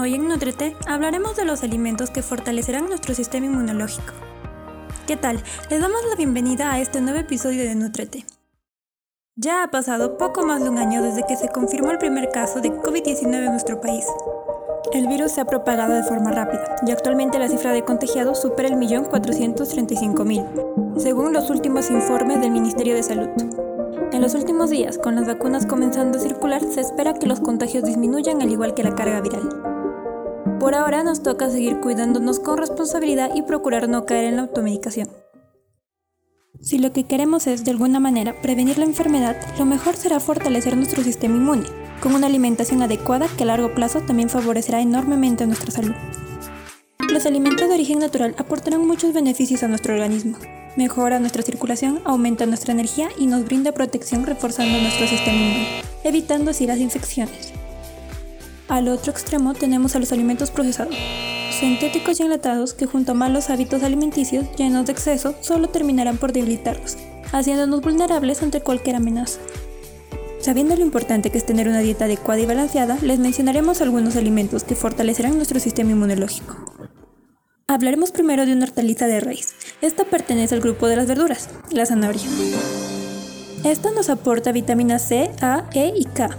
Hoy en Nutrete hablaremos de los alimentos que fortalecerán nuestro sistema inmunológico. ¿Qué tal? Les damos la bienvenida a este nuevo episodio de Nutrete. Ya ha pasado poco más de un año desde que se confirmó el primer caso de COVID-19 en nuestro país. El virus se ha propagado de forma rápida y actualmente la cifra de contagiados supera el millón 435.000, según los últimos informes del Ministerio de Salud. En los últimos días, con las vacunas comenzando a circular, se espera que los contagios disminuyan al igual que la carga viral. Por ahora nos toca seguir cuidándonos con responsabilidad y procurar no caer en la automedicación. Si lo que queremos es, de alguna manera, prevenir la enfermedad, lo mejor será fortalecer nuestro sistema inmune, con una alimentación adecuada que a largo plazo también favorecerá enormemente nuestra salud. Los alimentos de origen natural aportarán muchos beneficios a nuestro organismo. Mejora nuestra circulación, aumenta nuestra energía y nos brinda protección reforzando nuestro sistema inmune, evitando así las infecciones. Al otro extremo tenemos a los alimentos procesados, sintéticos y enlatados que junto a malos hábitos alimenticios llenos de exceso solo terminarán por debilitarlos, haciéndonos vulnerables ante cualquier amenaza. Sabiendo lo importante que es tener una dieta adecuada y balanceada, les mencionaremos algunos alimentos que fortalecerán nuestro sistema inmunológico. Hablaremos primero de una hortaliza de raíz. Esta pertenece al grupo de las verduras, la zanahoria. Esta nos aporta vitamina C, A, E y K,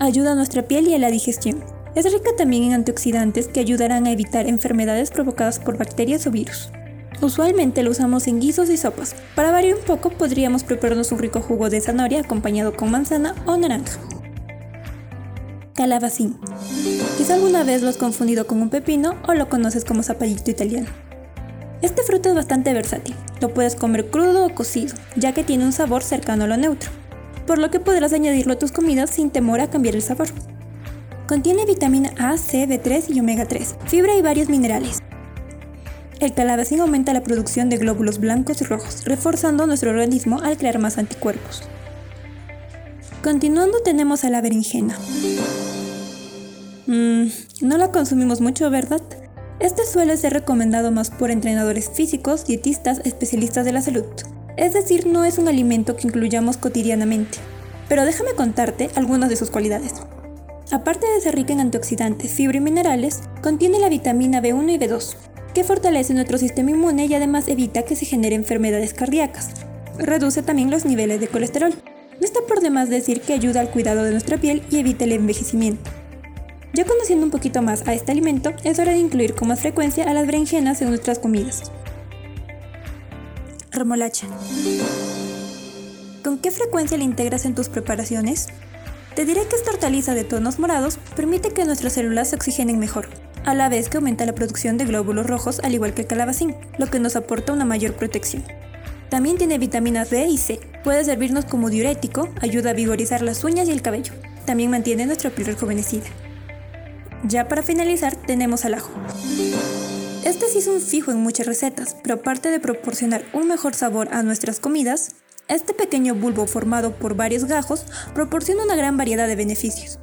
ayuda a nuestra piel y a la digestión. Es rica también en antioxidantes que ayudarán a evitar enfermedades provocadas por bacterias o virus. Usualmente lo usamos en guisos y sopas. Para variar un poco podríamos prepararnos un rico jugo de zanahoria acompañado con manzana o naranja. Calabacín. Quizá alguna vez lo has confundido con un pepino o lo conoces como zapallito italiano. Este fruto es bastante versátil. Lo puedes comer crudo o cocido, ya que tiene un sabor cercano a lo neutro por lo que podrás añadirlo a tus comidas sin temor a cambiar el sabor. Contiene vitamina A, C, B3 y omega 3, fibra y varios minerales. El calabacín aumenta la producción de glóbulos blancos y rojos, reforzando nuestro organismo al crear más anticuerpos. Continuando tenemos a la berenjena. Mmm, no la consumimos mucho, ¿verdad? Este suele ser recomendado más por entrenadores físicos, dietistas, especialistas de la salud, es decir, no es un alimento que incluyamos cotidianamente. Pero déjame contarte algunas de sus cualidades. Aparte de ser rica en antioxidantes, fibra y minerales, contiene la vitamina B1 y B2, que fortalece nuestro sistema inmune y además evita que se generen enfermedades cardíacas. Reduce también los niveles de colesterol. No está por demás decir que ayuda al cuidado de nuestra piel y evita el envejecimiento. Ya conociendo un poquito más a este alimento, es hora de incluir con más frecuencia a las berenjenas en nuestras comidas. Remolacha. ¿Con qué frecuencia la integras en tus preparaciones? Te diré que esta hortaliza de tonos morados permite que nuestras células se oxigenen mejor, a la vez que aumenta la producción de glóbulos rojos al igual que el calabacín, lo que nos aporta una mayor protección. También tiene vitaminas B y C. Puede servirnos como diurético, ayuda a vigorizar las uñas y el cabello. También mantiene nuestra piel rejuvenecida. Ya para finalizar tenemos al ajo. Este sí es un fijo en muchas recetas, pero aparte de proporcionar un mejor sabor a nuestras comidas, este pequeño bulbo formado por varios gajos proporciona una gran variedad de beneficios.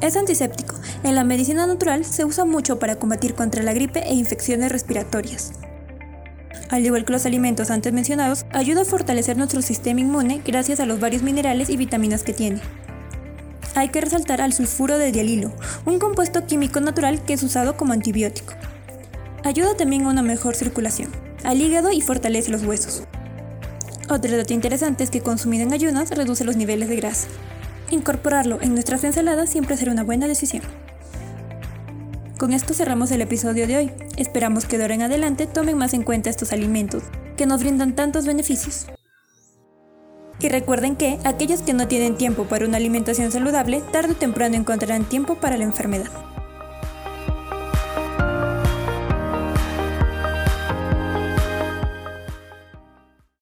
Es antiséptico. En la medicina natural se usa mucho para combatir contra la gripe e infecciones respiratorias. Al igual que los alimentos antes mencionados, ayuda a fortalecer nuestro sistema inmune gracias a los varios minerales y vitaminas que tiene. Hay que resaltar al sulfuro de dialilo, un compuesto químico natural que es usado como antibiótico. Ayuda también a una mejor circulación, al hígado y fortalece los huesos. Otro dato interesante es que consumido en ayunas reduce los niveles de grasa. Incorporarlo en nuestras ensaladas siempre será una buena decisión. Con esto cerramos el episodio de hoy. Esperamos que de ahora en adelante tomen más en cuenta estos alimentos, que nos brindan tantos beneficios. Y recuerden que aquellos que no tienen tiempo para una alimentación saludable, tarde o temprano encontrarán tiempo para la enfermedad.